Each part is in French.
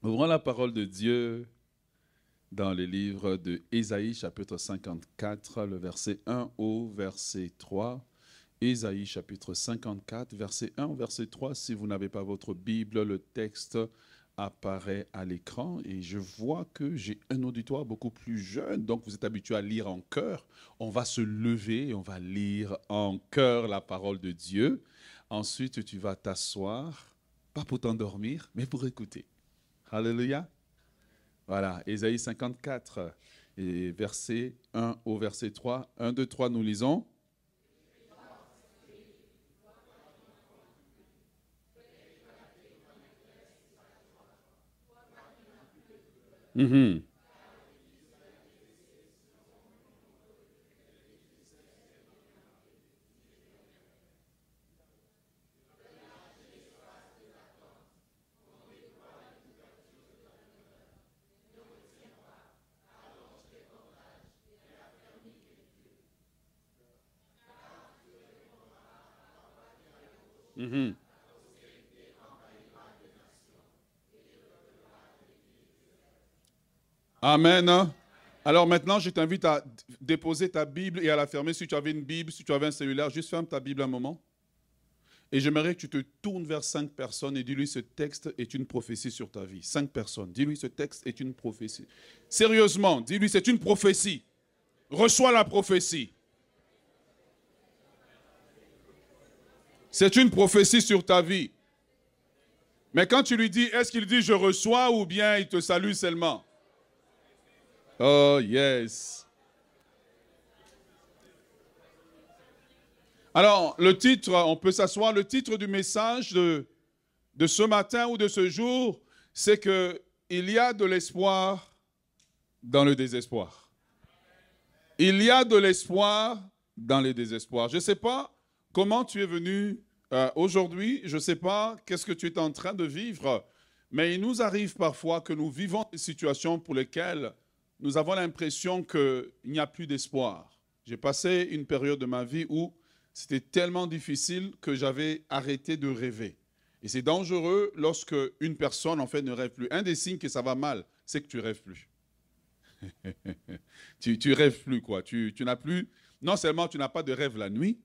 Ouvrons la parole de Dieu dans le livre de Ésaïe, chapitre 54, le verset 1 au verset 3. Ésaïe, chapitre 54, verset 1 au verset 3. Si vous n'avez pas votre Bible, le texte apparaît à l'écran et je vois que j'ai un auditoire beaucoup plus jeune, donc vous êtes habitué à lire en chœur. On va se lever et on va lire en chœur la parole de Dieu. Ensuite, tu vas t'asseoir, pas pour t'endormir, mais pour écouter. Alléluia. Voilà, Ésaïe 54, et verset 1 au verset 3. 1, 2, 3, nous lisons. Mhm. Mhm. Amen. Alors maintenant, je t'invite à déposer ta Bible et à la fermer. Si tu avais une Bible, si tu avais un cellulaire, juste ferme ta Bible un moment. Et j'aimerais que tu te tournes vers cinq personnes et dis-lui ce texte est une prophétie sur ta vie. Cinq personnes. Dis-lui ce texte est une prophétie. Sérieusement, dis-lui c'est une prophétie. Reçois la prophétie. C'est une prophétie sur ta vie. Mais quand tu lui dis, est-ce qu'il dit je reçois ou bien il te salue seulement? Oh, yes. Alors, le titre, on peut s'asseoir, le titre du message de, ce matin ou de ce jour, c'est que il y a de l'espoir dans le désespoir. Il y a de l'espoir dans le désespoir. Je ne sais pas comment tu es venu euh, aujourd'hui, je ne sais pas qu'est-ce que tu es en train de vivre, mais il nous arrive parfois que nous vivons des situations pour lesquelles nous avons l'impression qu'il n'y a plus d'espoir. J'ai passé une période de ma vie où c'était tellement difficile que j'avais arrêté de rêver. Et c'est dangereux lorsque une personne, en fait, ne rêve plus. Un des signes que ça va mal, c'est que tu rêves plus. tu, rêves plus, quoi. Tu, tu n'as plus... Non seulement tu n'as pas de rêve la nuit,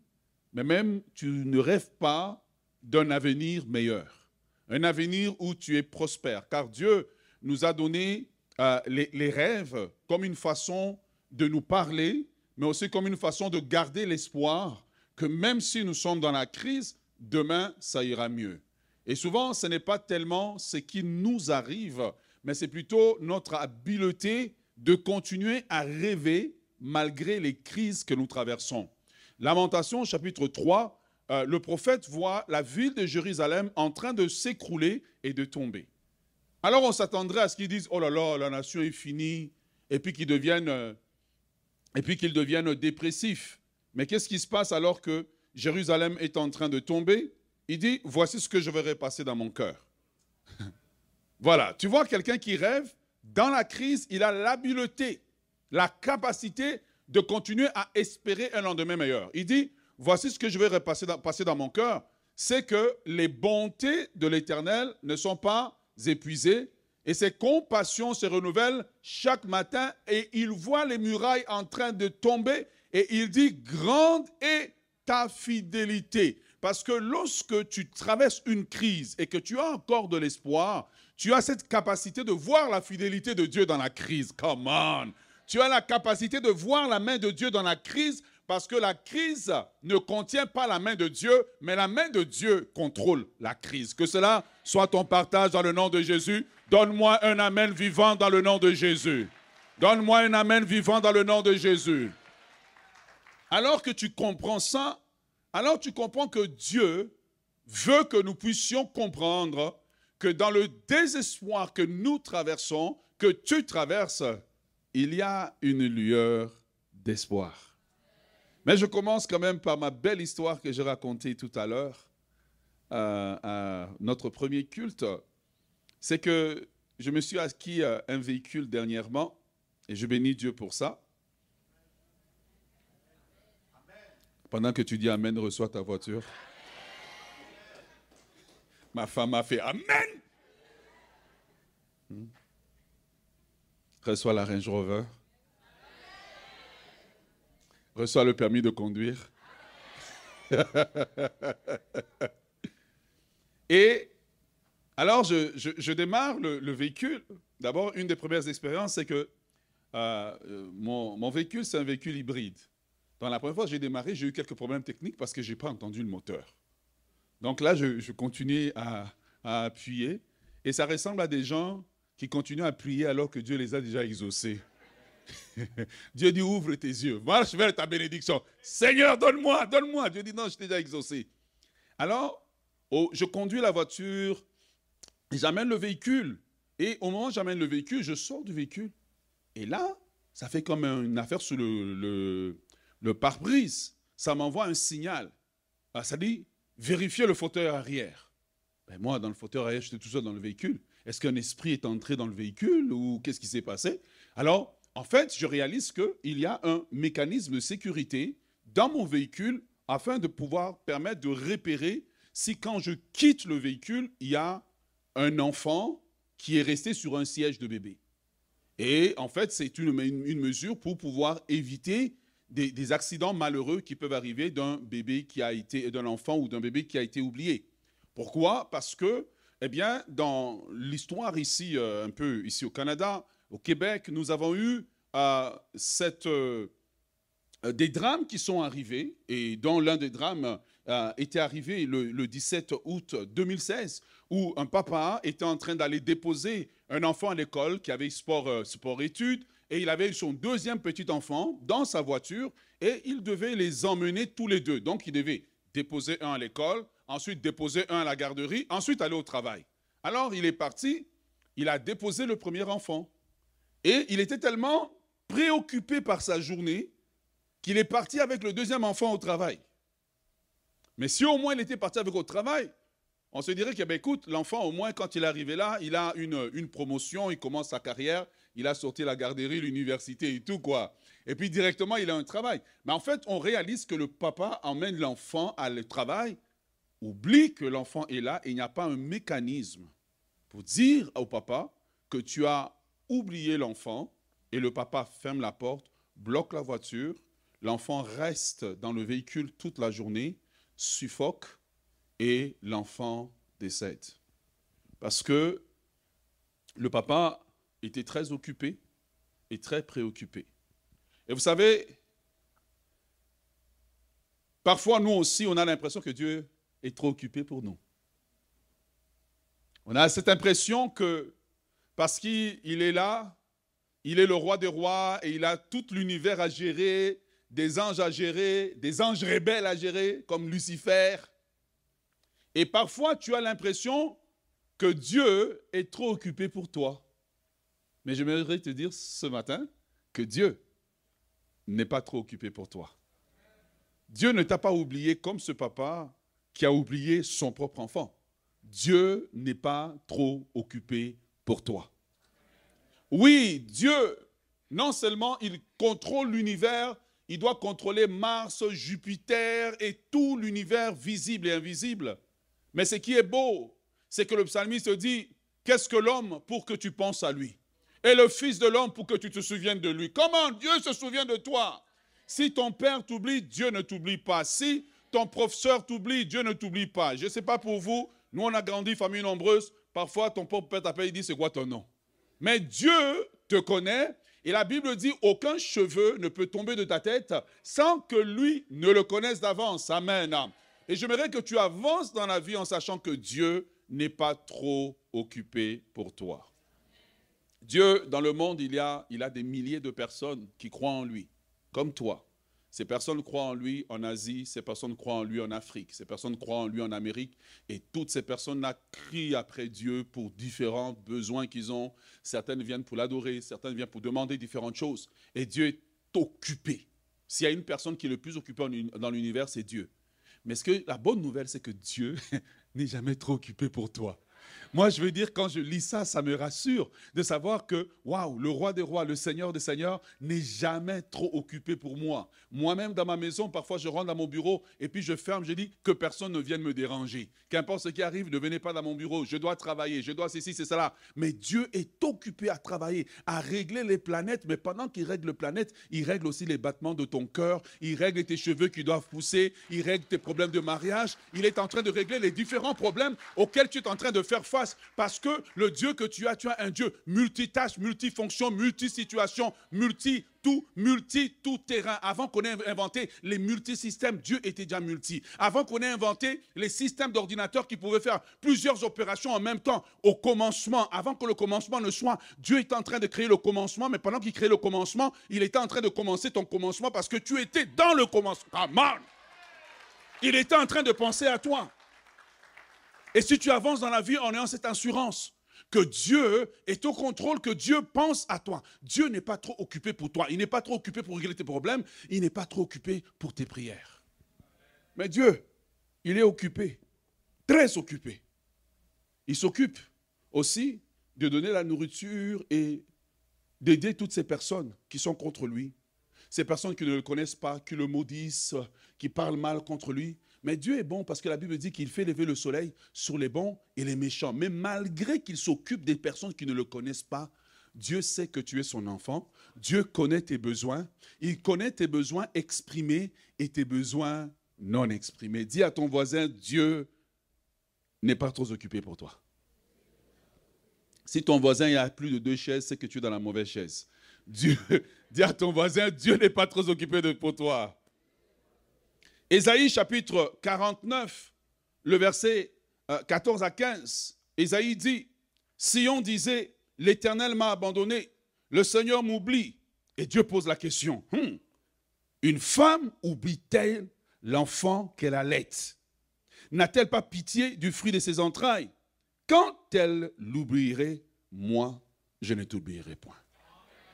mais même tu ne rêves pas d'un avenir meilleur. Un avenir où tu es prospère. Car Dieu nous a donné euh, les, rêves comme une façon de nous parler, mais aussi comme une façon de garder l'espoir que même si nous sommes dans la crise, demain, ça ira mieux. Et souvent, ce n'est pas tellement ce qui nous arrive, mais c'est plutôt notre habileté de continuer à rêver malgré les crises que nous traversons. Lamentation chapitre 3, euh, le prophète voit la ville de Jérusalem en train de s'écrouler et de tomber. Alors on s'attendrait à ce qu'ils disent, oh là là, la nation est finie, et puis qu'ils deviennent, euh, et puis qu'ils deviennent dépressifs. Mais qu'est-ce qui se passe alors que Jérusalem est en train de tomber? Il dit, voici ce que je verrai passer dans mon cœur. voilà, tu vois quelqu'un qui rêve, dans la crise, il a l'habileté, la capacité de continuer à espérer un lendemain meilleur. Il dit, voici ce que je vais passer dans, passer dans mon cœur, c'est que les bontés de l'Éternel ne sont pas épuisés et ses compassions se renouvellent chaque matin et il voit les murailles en train de tomber et il dit, grande est ta fidélité. Parce que lorsque tu traverses une crise et que tu as encore de l'espoir, tu as cette capacité de voir la fidélité de Dieu dans la crise. Come on. Tu as la capacité de voir la main de Dieu dans la crise parce que la crise ne contient pas la main de Dieu, mais la main de Dieu contrôle la crise. Que cela soit ton partage dans le nom de Jésus. Donne-moi un Amen vivant dans le nom de Jésus. Donne-moi un Amen vivant dans le nom de Jésus. Alors que tu comprends ça, alors tu comprends que Dieu veut que nous puissions comprendre que dans le désespoir que nous traversons, que tu traverses, il y a une lueur d'espoir. Mais je commence quand même par ma belle histoire que j'ai racontée tout à l'heure euh, à notre premier culte. C'est que je me suis acquis euh, un véhicule dernièrement et je bénis Dieu pour ça. Pendant que tu dis Amen, reçois ta voiture. Ma femme a fait Amen. Hmm. Reçois la Range Rover. Reçois le permis de conduire. Et alors, je, démarre le, véhicule. D'abord, une des premières expériences, c'est que euh, mon, véhicule, c'est un véhicule hybride. Dans la première fois j'ai démarré, j'ai eu quelques problèmes techniques parce que je n'ai pas entendu le moteur. Donc là, je, je continue à, à, appuyer. Et ça ressemble à des gens qui continuent à appuyer alors que Dieu les a déjà exaucés. Dieu dit, ouvre tes yeux, marche vers ta bénédiction. Seigneur, donne-moi, donne-moi. Dieu dit, non, je t'ai déjà exaucé. Alors, je conduis la voiture, j'amène le véhicule. Et au moment où j'amène le véhicule, je sors du véhicule. Et là, ça fait comme une affaire sur le, pare-brise. Ça m'envoie un signal. Ah, ça dit, vérifiez le fauteuil arrière. Ben moi, dans le fauteuil arrière, j'étais tout seul dans le véhicule. Est-ce qu'un esprit est entré dans le véhicule ou qu'est-ce qui s'est passé? Alors, en fait, je réalise qu'il y a un mécanisme de sécurité dans mon véhicule afin de pouvoir permettre de repérer si quand je quitte le véhicule, il y a un enfant qui est resté sur un siège de bébé. Et en fait, c'est une, mesure pour pouvoir éviter des, des accidents malheureux qui peuvent arriver d'un bébé qui a été, d'un enfant ou d'un bébé qui a été oublié. Pourquoi? Parce que, eh bien, dans l'histoire ici, euh, un peu ici au Canada, au Québec, nous avons eu euh, euh, des drames qui sont arrivés, et dont l'un des drames était arrivé le, le, 17 août 2016, où un papa était en train d'aller déposer un enfant à l'école qui avait sport, sport études, et il avait son deuxième petit enfant dans sa voiture, et il devait les emmener tous les deux. Donc, il devait déposer un à l'école, ensuite déposer un à la garderie, ensuite aller au travail. Alors, il est parti, il a déposé le premier enfant. Et il était tellement préoccupé par sa journée qu'il est parti avec le deuxième enfant au travail. Mais si au moins il était parti avec au travail, on se dirait que, ben, écoute, l'enfant, au moins, quand il est arrivé là, il a une, une, promotion, il commence sa carrière, il a sorti la garderie, l'université et tout, quoi. Et puis, directement, il a un travail. Mais en fait, on réalise que le papa emmène l'enfant à le travail, oublie que l'enfant est là et il n'y a pas un mécanisme pour dire au papa que tu as oublié l'enfant et le papa ferme la porte, bloque la voiture, l'enfant reste dans le véhicule toute la journée, suffoque et l'enfant décède. Parce que le papa était très occupé et très préoccupé. Et vous savez, parfois nous aussi, on a l'impression que Dieu est trop occupé pour nous. On a cette impression que parce qu'il est là, il est le roi des rois et il a tout l'univers à gérer, des anges à gérer, des anges rebelles à gérer, comme Lucifer. Et parfois, tu as l'impression que Dieu est trop occupé pour toi. Mais j'aimerais te dire ce matin que Dieu n'est pas trop occupé pour toi. Dieu ne t'a pas oublié comme ce papa qui a oublié son propre enfant. Dieu n'est pas trop occupé pour toi. Oui, Dieu, non seulement il contrôle l'univers, il doit contrôler Mars, Jupiter et tout l'univers visible et invisible. Mais ce qui est beau, c'est que le psalmiste dit, qu'est-ce que l'homme pour que tu penses à lui? Et le Fils de l'homme pour que tu te souviennes de lui. Comment Dieu se souvient de toi? Si ton père t'oublie, Dieu ne t'oublie pas. Si ton professeur t'oublie, Dieu ne t'oublie pas. Je ne sais pas pour vous, nous on a grandi famille nombreuse, parfois ton propre père t'appelle, il dit c'est quoi ton nom? Mais Dieu te connaît et la Bible dit aucun cheveu ne peut tomber de ta tête sans que lui ne le connaisse d'avance. Amen. Et j'aimerais que tu avances dans la vie en sachant que Dieu n'est pas trop occupé pour toi. Dieu, dans le monde, il, y il a des milliers de personnes qui croient en lui, comme toi. Ces personnes croient en lui en Asie, ces personnes croient en lui en Afrique, ces personnes croient en lui en Amérique. Et toutes ces personnes-là crient après Dieu pour différents besoins qu'ils ont. Certaines viennent pour l'adorer, certaines viennent pour demander différentes choses. Et Dieu est occupé. S'il y a une personne qui est le plus occupée dans l'univers, c'est Dieu. Mais ce que, la bonne nouvelle, c'est que Dieu n'est jamais trop occupé pour toi. Moi, je veux dire, quand je lis ça, ça me rassure de savoir que, waouh, le roi des rois, le seigneur des seigneurs n'est jamais trop occupé pour moi. Moi-même, dans ma maison, parfois, je rentre dans mon bureau et puis je ferme, je dis que personne ne vienne me déranger. Qu'importe ce qui arrive, ne venez pas dans mon bureau. Je dois travailler, je dois ceci, c'est cela. Mais Dieu est occupé à travailler, à régler les planètes. Mais pendant qu'il règle les planètes, il règle aussi les battements de ton cœur. Il règle tes cheveux qui doivent pousser. Il règle tes problèmes de mariage. Il est en train de régler les différents problèmes auxquels tu es en train de faire face parce que le Dieu que tu as, tu as un Dieu multitâche, multifonction, multisituation, multi tout, multi, tout terrain. Avant qu'on ait inventé les multisystèmes, Dieu était déjà multi. Avant qu'on ait inventé les systèmes d'ordinateurs qui pouvaient faire plusieurs opérations en même temps, au commencement, avant que le commencement ne soit, Dieu est en train de créer le commencement, mais pendant qu'il crée le commencement, il était en train de commencer ton commencement parce que tu étais dans le commencement. Il était en train de penser à toi. Et si tu avances dans la vie en ayant cette assurance que Dieu est au contrôle, que Dieu pense à toi. Dieu n'est pas trop occupé pour toi. Il n'est pas trop occupé pour régler tes problèmes. Il n'est pas trop occupé pour tes prières. Mais Dieu, il est occupé, très occupé. Il s'occupe aussi de donner la nourriture et d'aider toutes ces personnes qui sont contre lui. Ces personnes qui ne le connaissent pas, qui le maudissent, qui parlent mal contre lui. Mais Dieu est bon parce que la Bible dit qu'il fait lever le soleil sur les bons et les méchants. Mais malgré qu'il s'occupe des personnes qui ne le connaissent pas, Dieu sait que tu es son enfant. Dieu connaît tes besoins. Il connaît tes besoins exprimés et tes besoins non exprimés. Dis à ton voisin, Dieu n'est pas trop occupé pour toi. Si ton voisin a plus de deux chaises, c'est que tu es dans la mauvaise chaise. Dieu, dis à ton voisin, Dieu n'est pas trop occupé pour toi. Ésaïe chapitre 49, le verset 14 euh, à 15, Ésaïe dit, Sion disait, l'Éternel m'a abandonné, le Seigneur m'oublie. Et Dieu pose la question, hmm, une femme oublie-t-elle l'enfant qu'elle allait? N'a-t-elle pas pitié du fruit de ses entrailles? Quand elle l'oublierait, moi, je ne t'oublierai point.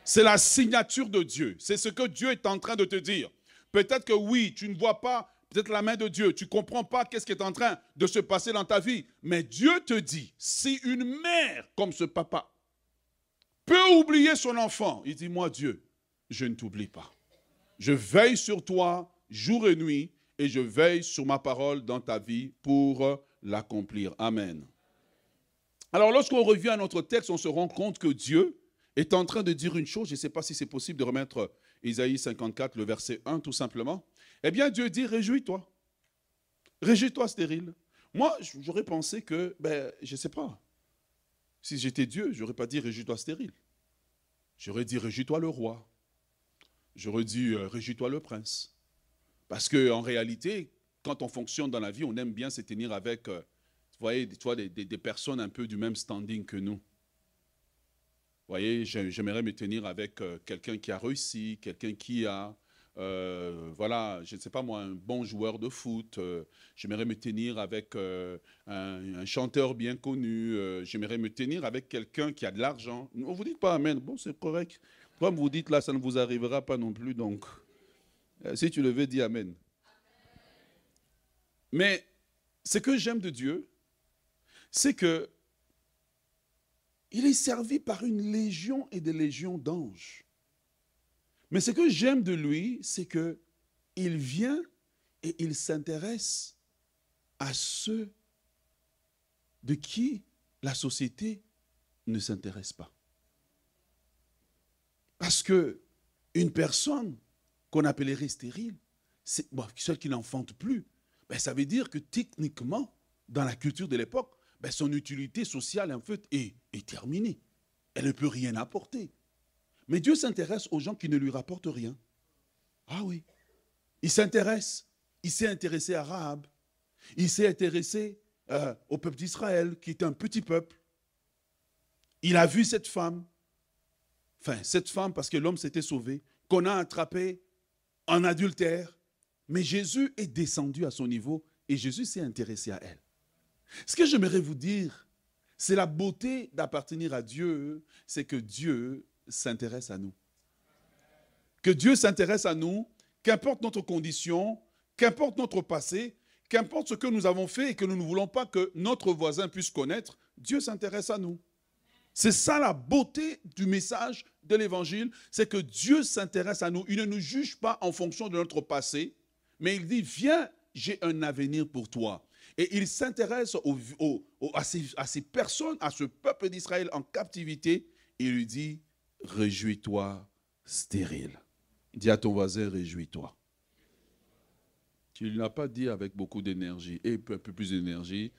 C'est la signature de Dieu. C'est ce que Dieu est en train de te dire. Peut-être que oui, tu ne vois pas peut-être la main de Dieu, tu ne comprends pas qu'est-ce qui est en train de se passer dans ta vie. Mais Dieu te dit, si une mère comme ce papa peut oublier son enfant, il dit, moi Dieu, je ne t'oublie pas. Je veille sur toi jour et nuit et je veille sur ma parole dans ta vie pour l'accomplir. Amen. Alors lorsqu'on revient à notre texte, on se rend compte que Dieu est en train de dire une chose, je ne sais pas si c'est possible de remettre Isaïe 54, le verset 1 tout simplement. Eh bien, Dieu dit, réjouis-toi. Réjouis-toi, stérile. Moi, j'aurais pensé que, ben, je ne sais pas. Si j'étais Dieu, je n'aurais pas dit réjouis-toi, stérile. J'aurais dit réjouis-toi, le roi. J'aurais dit euh, réjouis-toi, le prince. Parce qu'en réalité, quand on fonctionne dans la vie, on aime bien se tenir avec, euh, voyez, des, des, personnes un peu du même standing que nous. Voyez, j'aimerais me tenir avec euh, quelqu'un qui a réussi, quelqu'un qui a, euh, voilà, je ne sais pas moi, un bon joueur de foot. Euh, j'aimerais me tenir avec un, chanteur bien connu. j'aimerais me tenir avec quelqu'un qui a de l'argent. Vous vous dites pas Amen. Bon, c'est correct. Comme vous dites là, ça ne vous arrivera pas non plus. Donc, si tu le veux, dis Amen. Mais ce que j'aime de Dieu, c'est que il est servi par une légion et des légions d'anges. Mais ce que j'aime de lui, c'est que il vient et il s'intéresse à ceux de qui la société ne s'intéresse pas. Parce que une personne qu'on appellerait stérile, celle qui n'enfante plus, ben, ça veut dire que techniquement, dans la culture de l'époque, ben, son utilité sociale, en fait, est, terminée. Elle ne peut rien apporter. Mais Dieu s'intéresse aux gens qui ne lui rapportent rien. Ah oui. Il s'intéresse. Il s'est intéressé à Rahab. Il s'est intéressé euh, au peuple d'Israël, qui est un petit peuple. Il a vu cette femme. Enfin, cette femme, parce que l'homme s'était sauvé, qu'on a attrapé en adultère. Mais Jésus est descendu à son niveau et Jésus s'est intéressé à elle. Ce que j'aimerais vous dire, c'est la beauté d'appartenir à Dieu, c'est que Dieu s'intéresse à nous. Que Dieu s'intéresse à nous, qu'importe notre condition, qu'importe notre passé, qu'importe ce que nous avons fait et que nous ne voulons pas que notre voisin puisse connaître, Dieu s'intéresse à nous. C'est ça la beauté du message de l'évangile, c'est que Dieu s'intéresse à nous. Il ne nous juge pas en fonction de notre passé, mais il dit, viens, j'ai un avenir pour toi. Et il s'intéresse à, ces, personnes, à ce peuple d'Israël en captivité, il lui dit, réjouis-toi stérile. Dis à ton voisin, réjouis-toi. Tu ne l'as pas dit avec beaucoup d'énergie, et un peu plus d'énergie.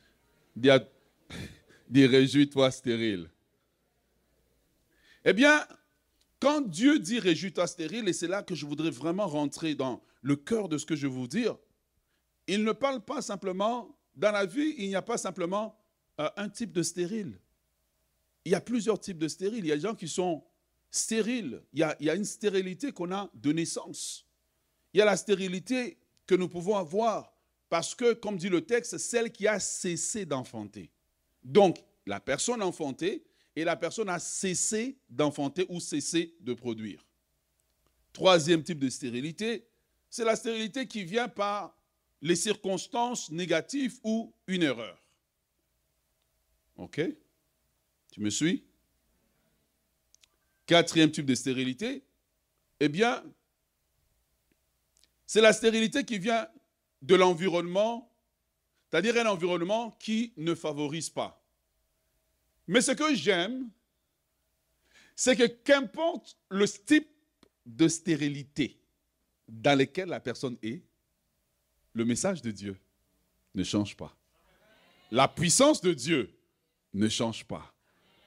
Dis, dis réjouis-toi stérile. Eh bien, quand Dieu dit réjouis-toi stérile, et c'est là que je voudrais vraiment rentrer dans le cœur de ce que je veux vous dire, il ne parle pas simplement, dans la vie, il n'y a pas simplement euh, un type de stérile. Il y a plusieurs types de stériles. Il y a des gens qui sont stériles. Il y a, une stérilité qu'on a de naissance. Il y a la stérilité que nous pouvons avoir parce que, comme dit le texte, celle qui a cessé d'enfanter. Donc, la personne enfantée et la personne a cessé d'enfanter ou cessé de produire. Troisième type de stérilité, c'est la stérilité qui vient par les circonstances négatives ou une erreur. OK? Tu me suis? Quatrième type de stérilité, eh bien, c'est la stérilité qui vient de l'environnement, c'est-à-dire un environnement qui ne favorise pas. Mais ce que j'aime, c'est que qu'importe le type de stérilité dans lequel la personne est, le message de Dieu ne change pas. La puissance de Dieu ne change pas.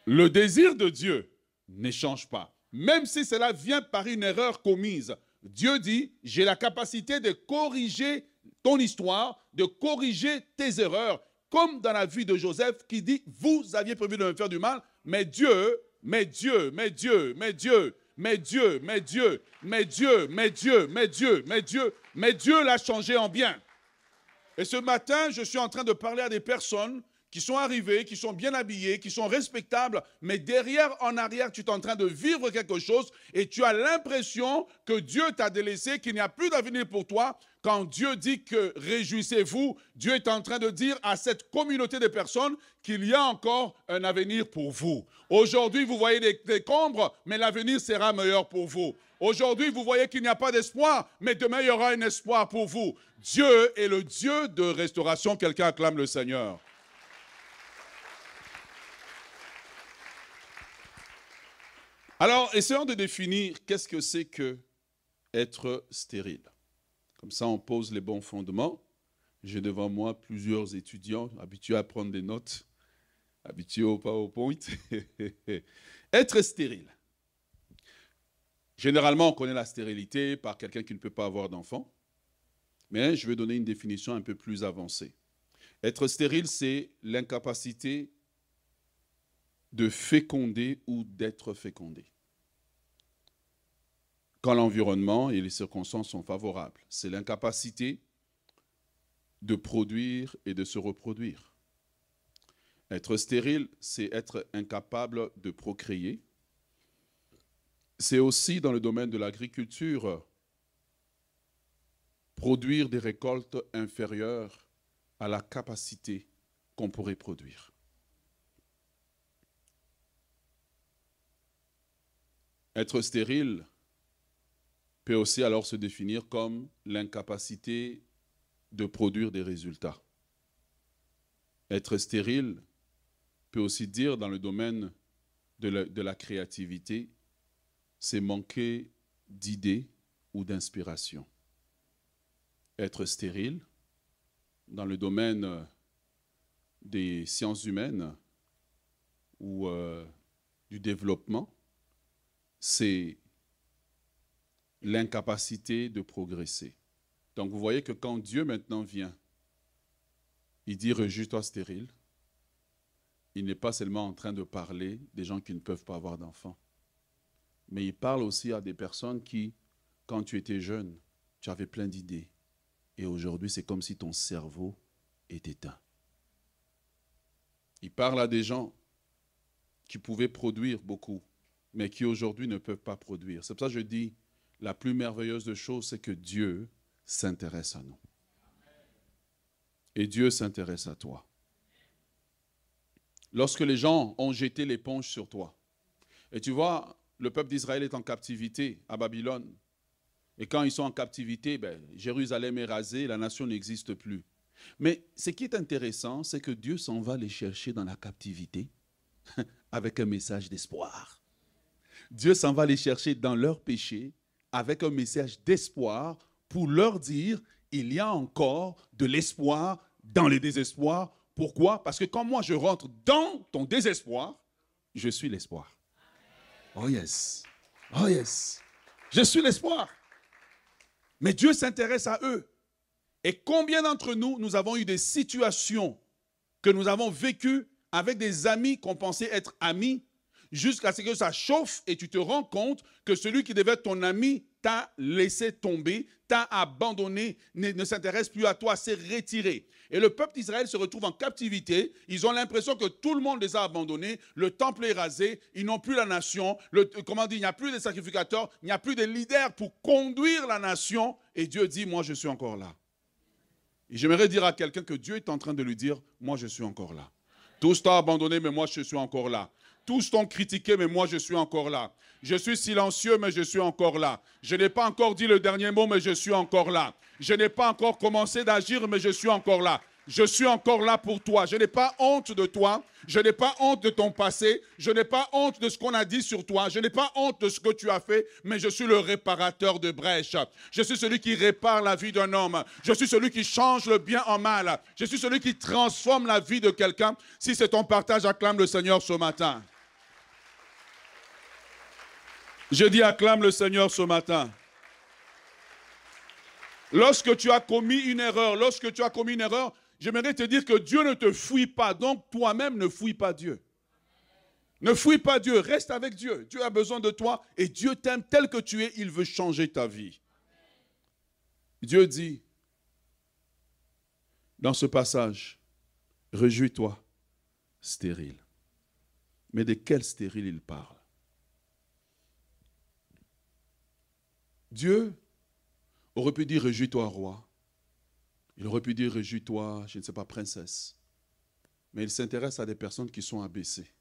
Le désir de Dieu ne change pas. Même si cela vient par une erreur commise, Dieu dit, j'ai la capacité de corriger ton histoire, de corriger tes erreurs comme dans la vie de Joseph qui dit, vous aviez prévu de me faire du mal, mais Dieu, mais Dieu, mais Dieu, mais Dieu, mais Dieu, mais Dieu, mais Dieu, mais Dieu, mais Dieu, mais Dieu, mais Dieu l'a changé en bien. Et ce matin, je suis en train de parler à des personnes qui sont arrivés, qui sont bien habillés, qui sont respectables, mais derrière, en arrière, tu es en train de vivre quelque chose et tu as l'impression que Dieu t'a délaissé, qu'il n'y a plus d'avenir pour toi. Quand Dieu dit que réjouissez-vous, Dieu est en train de dire à cette communauté de personnes qu'il y a encore un avenir pour vous. Aujourd'hui, vous voyez des décombres, mais l'avenir sera meilleur pour vous. Aujourd'hui, vous voyez qu'il n'y a pas d'espoir, mais demain, il y aura un espoir pour vous. Dieu est le Dieu de restauration. Quelqu'un acclame le Seigneur. Alors, essayons de définir qu'est-ce que c'est que être stérile. Comme ça, on pose les bons fondements. J'ai devant moi plusieurs étudiants habitués à prendre des notes, habitués au PowerPoint. être stérile. Généralement, on connaît la stérilité par quelqu'un qui ne peut pas avoir d'enfant. Mais je vais donner une définition un peu plus avancée. Être stérile, c'est l'incapacité de féconder ou d'être fécondé. Quand l'environnement et les circonstances sont favorables, c'est l'incapacité de produire et de se reproduire. Être stérile, c'est être incapable de procréer. C'est aussi dans le domaine de l'agriculture produire des récoltes inférieures à la capacité qu'on pourrait produire. Être stérile peut aussi alors se définir comme l'incapacité de produire des résultats. Être stérile peut aussi dire dans le domaine de la, créativité, c'est manquer d'idées ou d'inspiration. Être stérile dans le domaine des sciences humaines ou euh, du développement, c'est l'incapacité de progresser. Donc vous voyez que quand Dieu maintenant vient, il dit réjouis-toi stérile, il n'est pas seulement en train de parler des gens qui ne peuvent pas avoir d'enfants, mais il parle aussi à des personnes qui, quand tu étais jeune, tu avais plein d'idées. Et aujourd'hui, c'est comme si ton cerveau est éteint. Il parle à des gens qui pouvaient produire beaucoup, mais qui aujourd'hui ne peuvent pas produire. C'est pour ça que je dis, la plus merveilleuse de choses, c'est que Dieu s'intéresse à nous. Et Dieu s'intéresse à toi. lorsque les gens ont jeté l'éponge sur toi. Et tu vois, le peuple d'Israël est en captivité à Babylone. Et quand ils sont en captivité, ben, Jérusalem est rasée, la nation n'existe plus. Mais ce qui est intéressant, c'est que Dieu s'en va les chercher dans la captivité avec un message d'espoir. Dieu s'en va les chercher dans leur péché avec un message d'espoir pour leur dire, il y a encore de l'espoir dans le désespoir. Pourquoi? Parce que quand moi je rentre dans ton désespoir, je suis l'espoir. Oh yes. Oh yes. Je suis l'espoir. Mais Dieu s'intéresse à eux. Et combien d'entre nous, nous avons eu des situations que nous avons vécues avec des amis qu'on pensait être amis, jusqu'à ce que ça chauffe et tu te rends compte que celui qui devait être ton ami t'a laissé tomber, t'a abandonné, ne, s'intéresse plus à toi, s'est retiré. Et le peuple d'Israël se retrouve en captivité. Ils ont l'impression que tout le monde les a abandonnés. Le temple est rasé. Ils n'ont plus la nation. Comment dire, il n'y a plus de sacrificateurs. Il n'y a plus de leaders pour conduire la nation. Et Dieu dit, moi je suis encore là. Et j'aimerais dire à quelqu'un que Dieu est en train de lui dire, moi je suis encore là. Tous t'ont abandonné, mais moi je suis encore là. Tous t'ont critiqué, mais moi je suis encore là. Je suis silencieux, mais je suis encore là. Je n'ai pas encore dit le dernier mot, mais je suis encore là. Je n'ai pas encore commencé d'agir, mais je suis encore là. Je suis encore là pour toi. Je n'ai pas honte de toi. Je n'ai pas honte de ton passé. Je n'ai pas honte de ce qu'on a dit sur toi. Je n'ai pas honte de ce que tu as fait, mais je suis le réparateur de brèches. Je suis celui qui répare la vie d'un homme. Je suis celui qui change le bien en mal. Je suis celui qui transforme la vie de quelqu'un. Si c'est ton partage, acclame le Seigneur ce matin. Je dis acclame le Seigneur ce matin. Lorsque tu as commis une erreur, lorsque tu as commis une erreur, j'aimerais te dire que Dieu ne te fouille pas, donc toi-même ne fouille pas Dieu. Ne fouille pas Dieu, reste avec Dieu. Dieu a besoin de toi et Dieu t'aime tel que tu es, il veut changer ta vie. Dieu dit dans ce passage, réjouis-toi, stérile. Mais de quel stérile il parle? Dieu aurait pu dire Réjouis-toi, roi. Il aurait pu dire Réjouis-toi, je ne sais pas, princesse. Mais il s'intéresse à des personnes qui sont abaissées.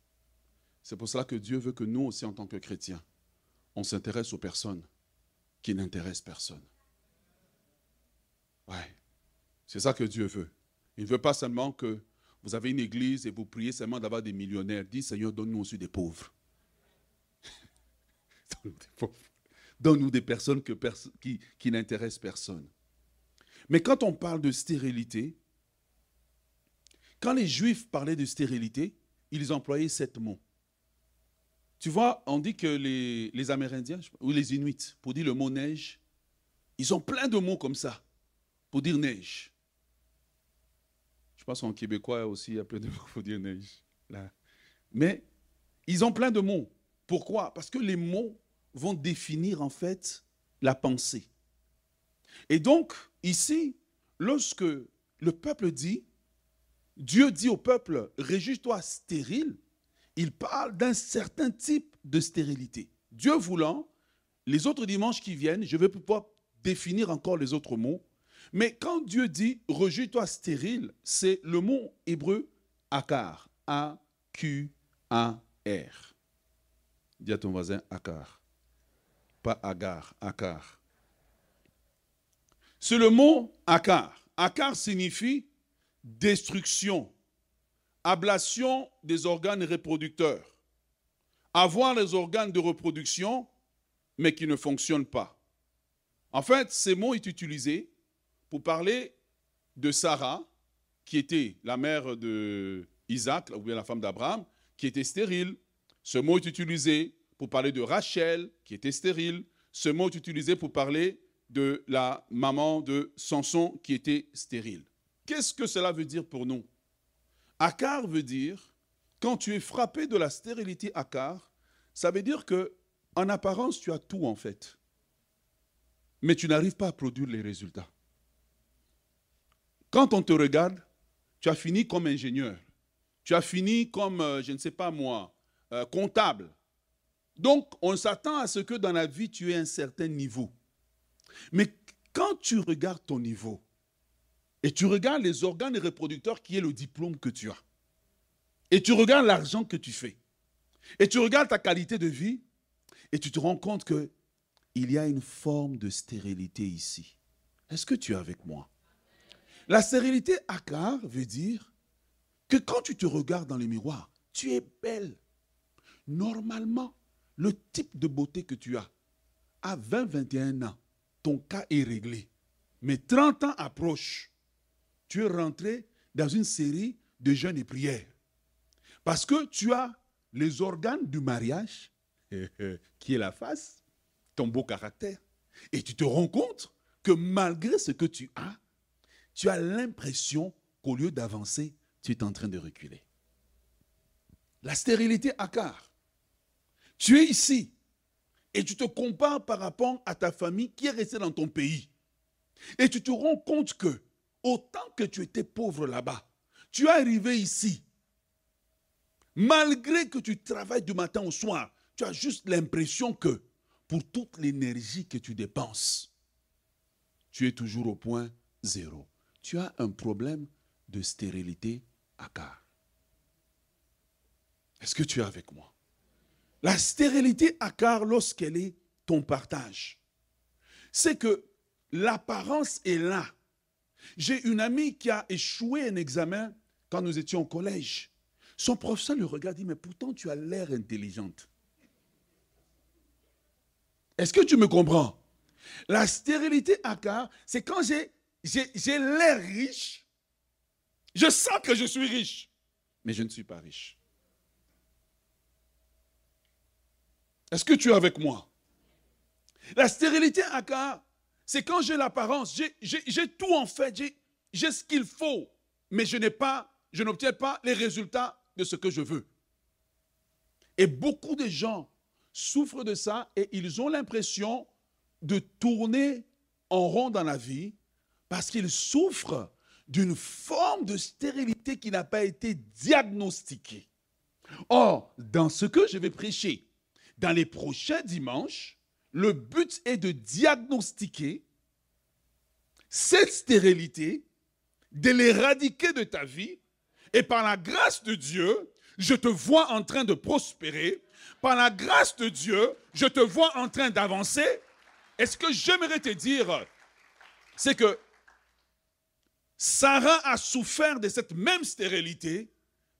C'est pour cela que Dieu veut que nous aussi, en tant que chrétiens, on s'intéresse aux personnes qui n'intéressent personne. Ouais. C'est ça que Dieu veut. Il ne veut pas seulement que vous avez une église et vous priez seulement d'avoir des millionnaires. Dis Seigneur, donne-nous aussi des des pauvres. Donne-nous des personnes qui, n'intéressent personne. Mais quand on parle de stérilité, quand les Juifs parlaient de stérilité, ils employaient sept mots. Tu vois, on dit que les, Amérindiens ou les Inuits, pour dire le mot neige, ils ont plein de mots comme ça pour dire neige. Je pense qu'en québécois aussi, il y a plein de mots pour dire neige. Mais ils ont plein de mots. Pourquoi? Parce que les mots vont définir en fait la pensée. Et donc, ici, lorsque le peuple dit, Dieu dit au peuple, réjouis-toi stérile, il parle d'un certain type de stérilité. Dieu voulant, les autres dimanches qui viennent, je vais pouvoir définir encore les autres mots. Mais quand Dieu dit réjouis-toi stérile, c'est le mot hébreu akar. A-Q-A-R. Dis à ton voisin akar pas Agar, Akar. C'est le mot Akar. Akar signifie destruction, ablation des organes reproducteurs. Avoir les organes de reproduction, mais qui ne fonctionnent pas. En fait, ce mot est utilisé pour parler de Sarah, qui était la mère de Isaac, ou bien la femme d'Abraham, qui était stérile. Ce mot est utilisé pour parler de Rachel, qui était stérile. Ce mot est utilisé pour parler de la maman de Samson, qui était stérile. Qu'est-ce que cela veut dire pour nous? Akar veut dire, quand tu es frappé de la stérilité Akar, ça veut dire que en apparence, tu as tout en fait. Mais tu n'arrives pas à produire les résultats. Quand on te regarde, tu as fini comme ingénieur. Tu as fini comme, euh, je ne sais pas moi, euh, comptable. Donc, on s'attend à ce que dans la vie, tu aies un certain niveau. Mais quand tu regardes ton niveau et tu regardes les organes reproducteurs qui est le diplôme que tu as, Et tu regardes l'argent que tu fais. Et tu regardes ta qualité de vie. Et tu te rends compte que il y a une forme de stérilité ici. Est-ce que tu es avec moi? La stérilité akar veut dire que quand tu te regardes dans le miroir, tu es belle. Normalement, le type de beauté que tu as, à 20-21 ans, ton cas est réglé. Mais 30 ans approche, tu es rentré dans une série de jeûnes et prières. Parce que tu as les organes du mariage, qui est la face, ton beau caractère. Et tu te rends compte que malgré ce que tu as, tu as l'impression qu'au lieu d'avancer, tu es en train de reculer. La stérilité à car. Tu es ici et tu te compares par rapport à ta famille qui est restée dans ton pays. Et tu te rends compte que autant que tu étais pauvre là-bas, tu es arrivé ici. Malgré que tu travailles du matin au soir, tu as juste l'impression que pour toute l'énergie que tu dépenses, tu es toujours au point zéro. Tu as un problème de stérilité à car. Est-ce que tu es avec moi? La stérilité à car, lorsqu'elle est ton partage, c'est que l'apparence est là. J'ai une amie qui a échoué un examen quand nous étions au collège. Son professeur le regarde et dit, mais pourtant tu as l'air intelligente. Est-ce que tu me comprends? La stérilité à car, c'est quand j'ai, j'ai l'air riche, je sens que je suis riche, mais je ne suis pas riche. Est-ce que tu es avec moi? La stérilité car, c'est quand j'ai l'apparence, j'ai tout en fait, j'ai ce qu'il faut, mais je n'ai pas, je n'obtiens pas les résultats de ce que je veux. Et beaucoup de gens souffrent de ça et ils ont l'impression de tourner en rond dans la vie parce qu'ils souffrent d'une forme de stérilité qui n'a pas été diagnostiquée. Or, dans ce que je vais prêcher dans les prochains dimanches, le but est de diagnostiquer cette stérilité, de l'éradiquer de ta vie, et par la grâce de Dieu, je te vois en train de prospérer. Par la grâce de Dieu, je te vois en train d'avancer. Et ce que j'aimerais te dire, c'est que Sarah a souffert de cette même stérilité,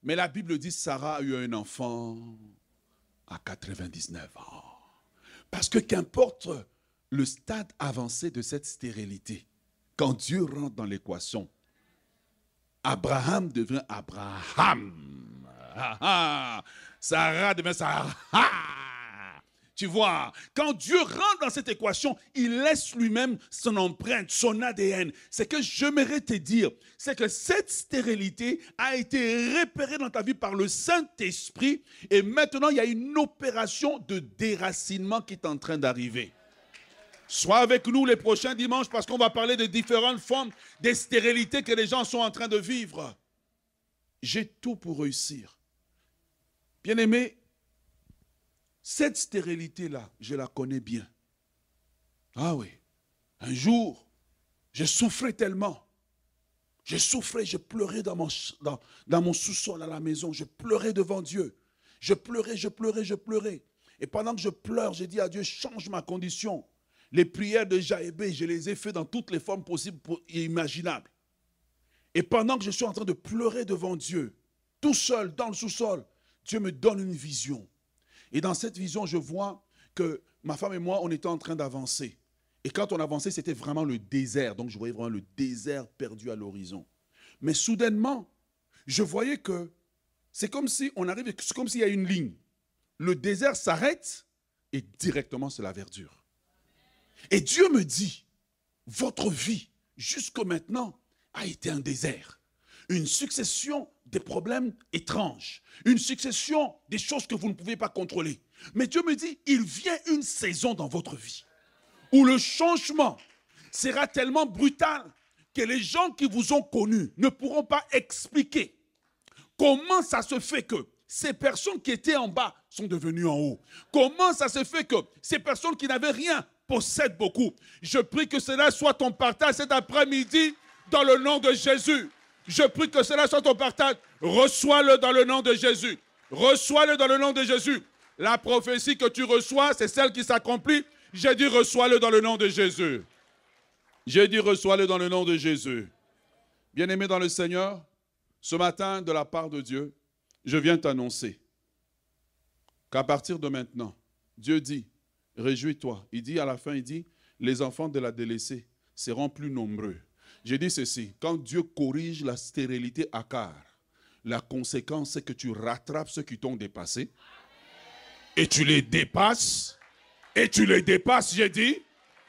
mais la Bible dit que Sarah a eu un enfant à 99 ans. Parce que qu'importe le stade avancé de cette stérilité, quand Dieu rentre dans l'équation, Abraham devient Abraham. Ah, ah. Sarah devient Sarah. Tu vois, quand Dieu rentre dans cette équation, il laisse lui-même son empreinte, son ADN. Ce que j'aimerais te dire, c'est que cette stérilité a été repérée dans ta vie par le Saint-Esprit et maintenant il y a une opération de déracinement qui est en train d'arriver. Sois avec nous les prochains dimanches parce qu'on va parler de différentes formes de stérilité que les gens sont en train de vivre. J'ai tout pour réussir. Bien-aimé, cette stérilité-là, je la connais bien. Ah oui. Un jour, je souffrais tellement. Je souffrais, je pleurais dans mon, sous-sol à la maison. Je pleurais devant Dieu. Je pleurais, je pleurais, je pleurais. Et pendant que je pleure, j'ai dit à Dieu, change ma condition. Les prières de Jaébé, je les ai faites dans toutes les formes possibles et imaginables. Et pendant que je suis en train de pleurer devant Dieu, tout seul dans le sous-sol, Dieu me donne une vision. Et dans cette vision, je vois que ma femme et moi, on était en train d'avancer. Et quand on avançait, c'était vraiment le désert. Donc je voyais vraiment le désert perdu à l'horizon. Mais soudainement, je voyais que c'est comme si on arrive, c'est comme s'il y a une ligne. Le désert s'arrête et directement c'est la verdure. Et Dieu me dit, votre vie jusqu'au maintenant a été un désert. Une succession des problèmes étranges, une succession des choses que vous ne pouvez pas contrôler. Mais Dieu me dit, il vient une saison dans votre vie où le changement sera tellement brutal que les gens qui vous ont connu ne pourront pas expliquer comment ça se fait que ces personnes qui étaient en bas sont devenues en haut. Comment ça se fait que ces personnes qui n'avaient rien possèdent beaucoup. Je prie que cela soit ton partage cet après-midi dans le nom de Jésus. Je prie que cela soit ton partage. Reçois-le dans le nom de Jésus. Reçois-le dans le nom de Jésus. La prophétie que tu reçois, c'est celle qui s'accomplit. J'ai dit reçois-le dans le nom de Jésus. J'ai dit reçois-le dans le nom de Jésus. Bien-aimé dans le Seigneur, ce matin, de la part de Dieu, je viens t'annoncer qu'à partir de maintenant, Dieu dit, réjouis-toi. Il dit à la fin, il dit, les enfants de la délaissée seront plus nombreux. J'ai dit ceci, quand Dieu corrige la stérilité à car, la conséquence, c'est que tu rattrapes ceux qui t'ont dépassé et tu les dépasses. Et tu les dépasses, j'ai dit.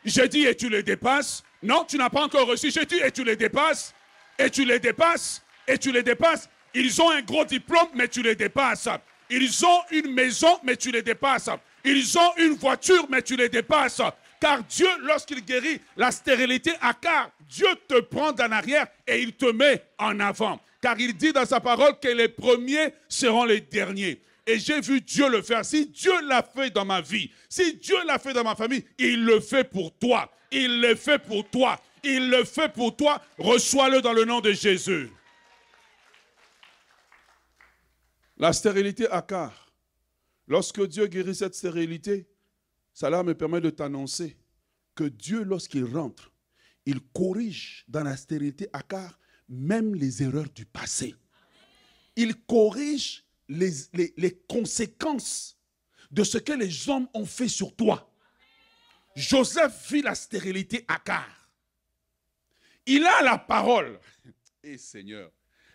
J'ai dit et tu les dépasses. Non, tu n'as pas encore reçu. J'ai dit et tu les dépasses. Et tu les dépasses. Et tu les dépasses. Ils ont un gros diplôme, mais tu les dépasses. Ils ont une maison, mais tu les dépasses. Ils ont une voiture, mais tu les dépasses. Car Dieu, lorsqu'il guérit la stérilité à car, Dieu te prend en arrière et il te met en avant. Car il dit dans sa parole que les premiers seront les derniers. Et j'ai vu Dieu le faire. Si Dieu l'a fait dans ma vie, si Dieu l'a fait dans ma famille, il le fait pour toi. Il le fait pour toi. Il le fait pour toi. Reçois-le dans le nom de Jésus. La stérilité à car. Lorsque Dieu guérit cette stérilité, cela me permet de t'annoncer que Dieu, lorsqu'il rentre, il corrige dans la stérilité à car même les erreurs du passé. Il corrige les, conséquences de ce que les hommes ont fait sur toi. Joseph vit la stérilité à car. Il a la parole. Et eh, Seigneur,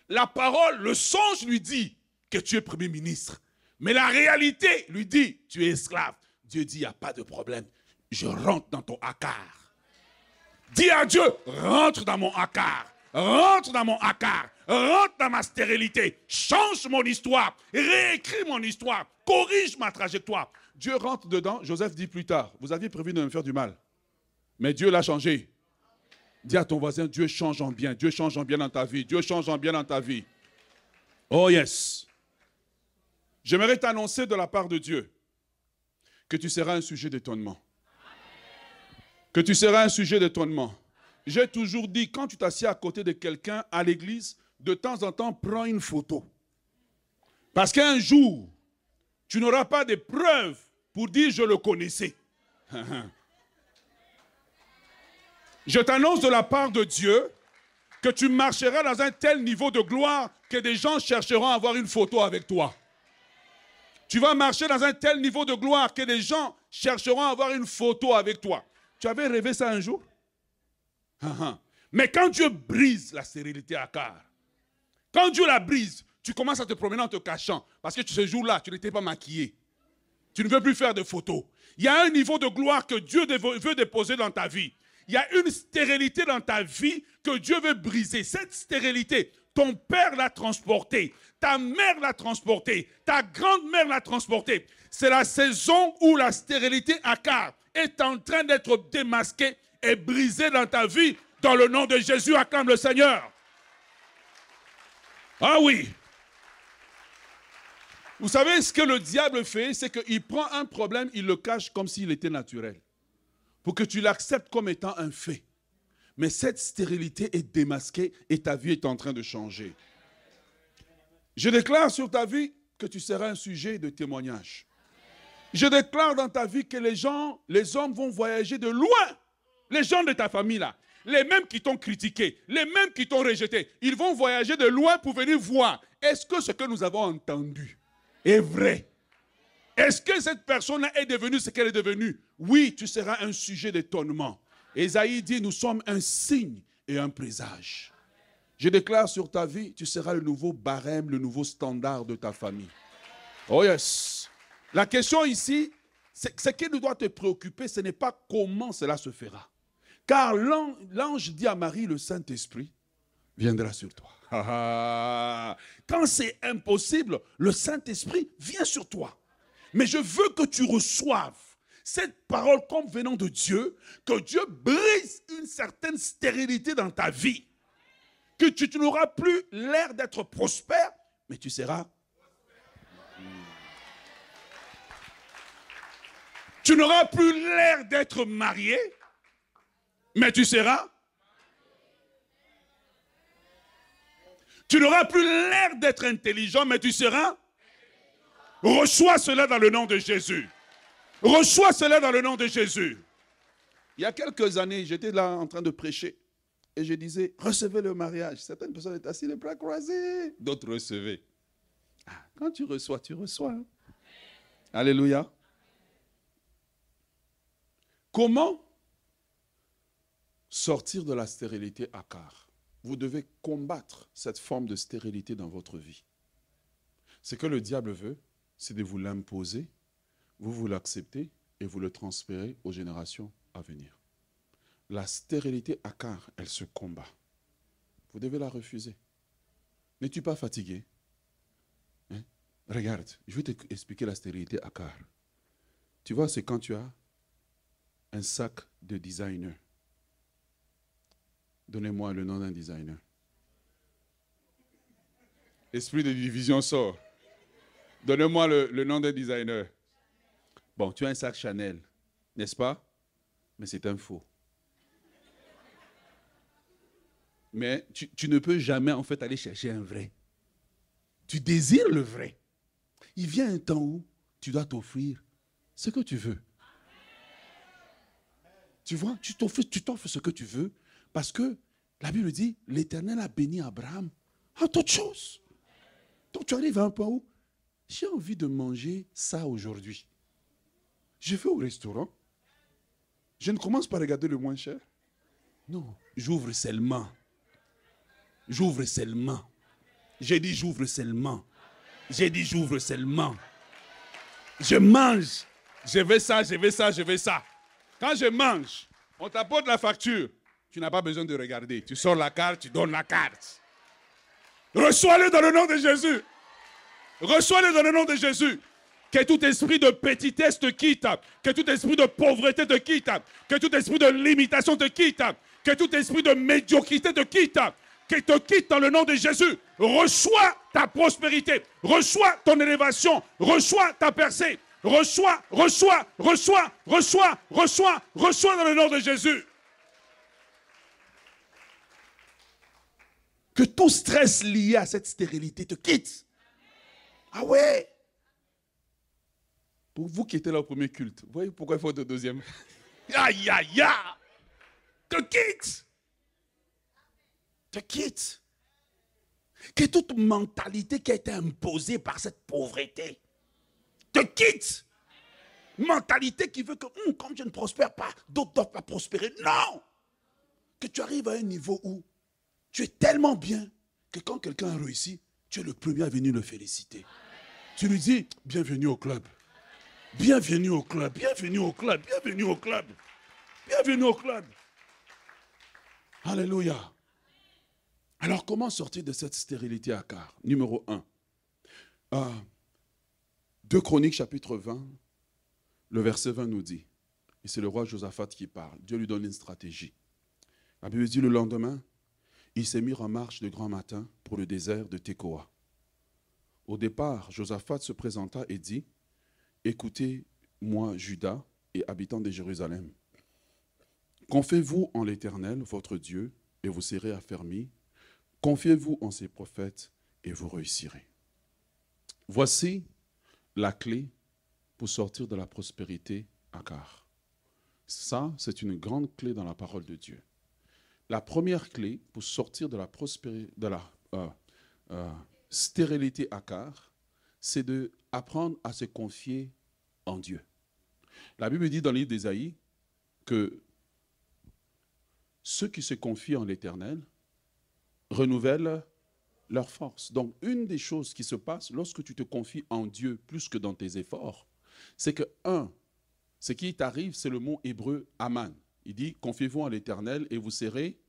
la parole, le songe lui dit que tu es premier ministre. Mais la réalité lui dit, tu es esclave. Dieu dit, il n'y a pas de problème. Je rentre dans ton accar. Dis à Dieu, rentre dans mon accar. Rentre dans mon accar. Rentre dans ma stérilité. Change mon histoire. Réécris mon histoire. Corrige ma trajectoire. Dieu rentre dedans. Joseph dit plus tard, vous aviez prévu de me faire du mal. Mais Dieu l'a changé. Dis à ton voisin, Dieu change en bien. Dieu change en bien dans ta vie. Dieu change en bien dans ta vie. Oh yes. J'aimerais t'annoncer de la part de Dieu que tu seras un sujet d'étonnement. Que tu seras un sujet d'étonnement. J'ai toujours dit, quand tu t'assieds à côté de quelqu'un à l'église, de temps en temps, prends une photo. Parce qu'un jour, tu n'auras pas de preuves pour dire je le connaissais. je t'annonce de la part de Dieu que tu marcheras dans un tel niveau de gloire que des gens chercheront à avoir une photo avec toi. Tu vas marcher dans un tel niveau de gloire que les gens chercheront à avoir une photo avec toi. Tu avais rêvé ça un jour? Ah, ah. Mais quand Dieu brise la stérilité à car, quand Dieu la brise, tu commences à te promener en te cachant. Parce que ce jour-là, tu n'étais pas maquillé. Tu ne veux plus faire de photos. Il y a un niveau de gloire que Dieu veut déposer dans ta vie. Il y a une stérilité dans ta vie que Dieu veut briser. Cette stérilité, ton père l'a transportée, ta mère l'a transportée, ta grand-mère l'a transportée. C'est la saison où la stérilité à car est en train d'être démasquée et brisée dans ta vie. Dans le nom de Jésus, acclame le Seigneur. Ah oui. Vous savez ce que le diable fait, c'est qu'il prend un problème, il le cache comme s'il était naturel. Pour que tu l'acceptes comme étant un fait. Mais cette stérilité est démasquée et ta vie est en train de changer. Je déclare sur ta vie que tu seras un sujet de témoignage. Je déclare dans ta vie que les gens, les hommes vont voyager de loin. Les gens de ta famille là, les mêmes qui t'ont critiqué, les mêmes qui t'ont rejeté, ils vont voyager de loin pour venir voir. Est-ce que ce que nous avons entendu est vrai? Est-ce que cette personne est devenue ce qu'elle est devenue? Oui, tu seras un sujet d'étonnement. Esaïe dit, nous sommes un signe et un présage. Je déclare sur ta vie, tu seras le nouveau barème, le nouveau standard de ta famille. Oh yes. La question ici, ce qui doit te préoccuper, ce n'est pas comment cela se fera. Car l'ange dit à Marie, le Saint-Esprit viendra sur toi. Quand c'est impossible, le Saint-Esprit vient sur toi. Mais je veux que tu reçoives cette parole comme venant de Dieu, que Dieu brise une certaine stérilité dans ta vie. Que tu, n'auras plus l'air d'être prospère, mais tu seras. Tu n'auras plus l'air d'être marié, mais tu seras. Tu n'auras plus l'air d'être intelligent, mais tu seras. Reçois cela dans le nom de Jésus. Reçois cela dans le nom de Jésus. Il y a quelques années, j'étais là en train de prêcher et je disais, recevez le mariage. Certaines personnes étaient assises les bras croisés, d'autres recevaient. Ah, quand tu reçois, tu reçois. Hein. Alléluia. Comment sortir de la stérilité à car Vous devez combattre cette forme de stérilité dans votre vie. Ce que le diable veut, c'est de vous l'imposer, vous vous l'acceptez et vous le transférez aux générations à venir. La stérilité à car, elle se combat. Vous devez la refuser. N'es-tu pas fatigué? Hein? Regarde, je vais t'expliquer la stérilité à car. Tu vois, c'est quand tu as un sac de designer. Donnez-moi le nom d'un designer. Esprit de division sort. Donnez-moi le, nom d'un designer. Bon, tu as un sac Chanel, n'est-ce pas? Mais c'est un faux. Mais tu, ne peux jamais en fait aller chercher un vrai. Tu désires le vrai. Il vient un temps où tu dois t'offrir ce que tu veux. Tu vois, tu t'offres, tu ce que tu veux parce que la Bible dit, l'Éternel a béni Abraham en toutes choses. Donc tu arrives à un point où j'ai envie de manger ça aujourd'hui. Je vais au restaurant. Je ne commence pas à regarder le moins cher. Non, j'ouvre seulement. J'ouvre seulement. J'ai dit j'ouvre seulement. J'ai dit j'ouvre seulement. Je mange. Je veux ça, je veux ça, je veux ça. Quand je mange, on t'apporte la facture. Tu n'as pas besoin de regarder. Tu sors la carte, tu donnes la carte. Reçois-le dans le nom de Jésus. Reçois-le dans le nom de Jésus. Que tout esprit de petitesse te quitte. Que tout esprit de pauvreté te quitte. Que tout esprit de limitation te quitte. Que tout esprit de médiocrité te quitte. Que te quitte dans le nom de Jésus. Reçois ta prospérité. Reçois ton élévation. Reçois ta percée. Reçois, reçois, reçois, reçois, reçois, reçois dans le nom de Jésus. Que tout stress lié à cette stérilité te quitte. Ah ouais. Vous qui étiez là au premier culte, vous voyez pourquoi il faut de deuxième? Aïe, aïe, aïe. Te quitte. Te quitte. Que toute mentalité qui a été imposée par cette pauvreté te quitte. Mentalité qui veut que, hum, comme je ne prospère pas, d'autres doivent pas prospérer. Non Que tu arrives à un niveau où tu es tellement bien que quand quelqu'un a réussi, tu es le premier à venir le féliciter. Tu lui dis, bienvenue au club. Bienvenue au club, bienvenue au club, bienvenue au club. Bienvenue au club. Alléluia. Alors comment sortir de cette stérilité à car Numéro 1. 2 Chroniques chapitre 20, le verset 20 nous dit, et c'est le roi Josaphat qui parle, Dieu lui donne une stratégie. La Bible dit le lendemain, il s'est mis en marche de grand matin pour le désert de Tekoa. Au départ, Josaphat se présenta et dit, Écoutez-moi, Judas et habitants de Jérusalem. Confiez-vous en l'Éternel, votre Dieu, et vous serez affermis. Confiez-vous en ses prophètes, et vous réussirez. Voici la clé pour sortir de la prospérité à car. Ça, c'est une grande clé dans la parole de Dieu. La première clé pour sortir de la, prospérité, de la euh, euh, stérilité à car, c'est d'apprendre à se confier en Dieu. La Bible dit dans le livre d'Ésaïe que ceux qui se confient en l'Éternel renouvellent leur force. Donc, une des choses qui se passe lorsque tu te confies en Dieu plus que dans tes efforts, c'est que, un, ce qui t'arrive, c'est le mot hébreu Aman. Il dit, confiez-vous en l'Éternel et vous serez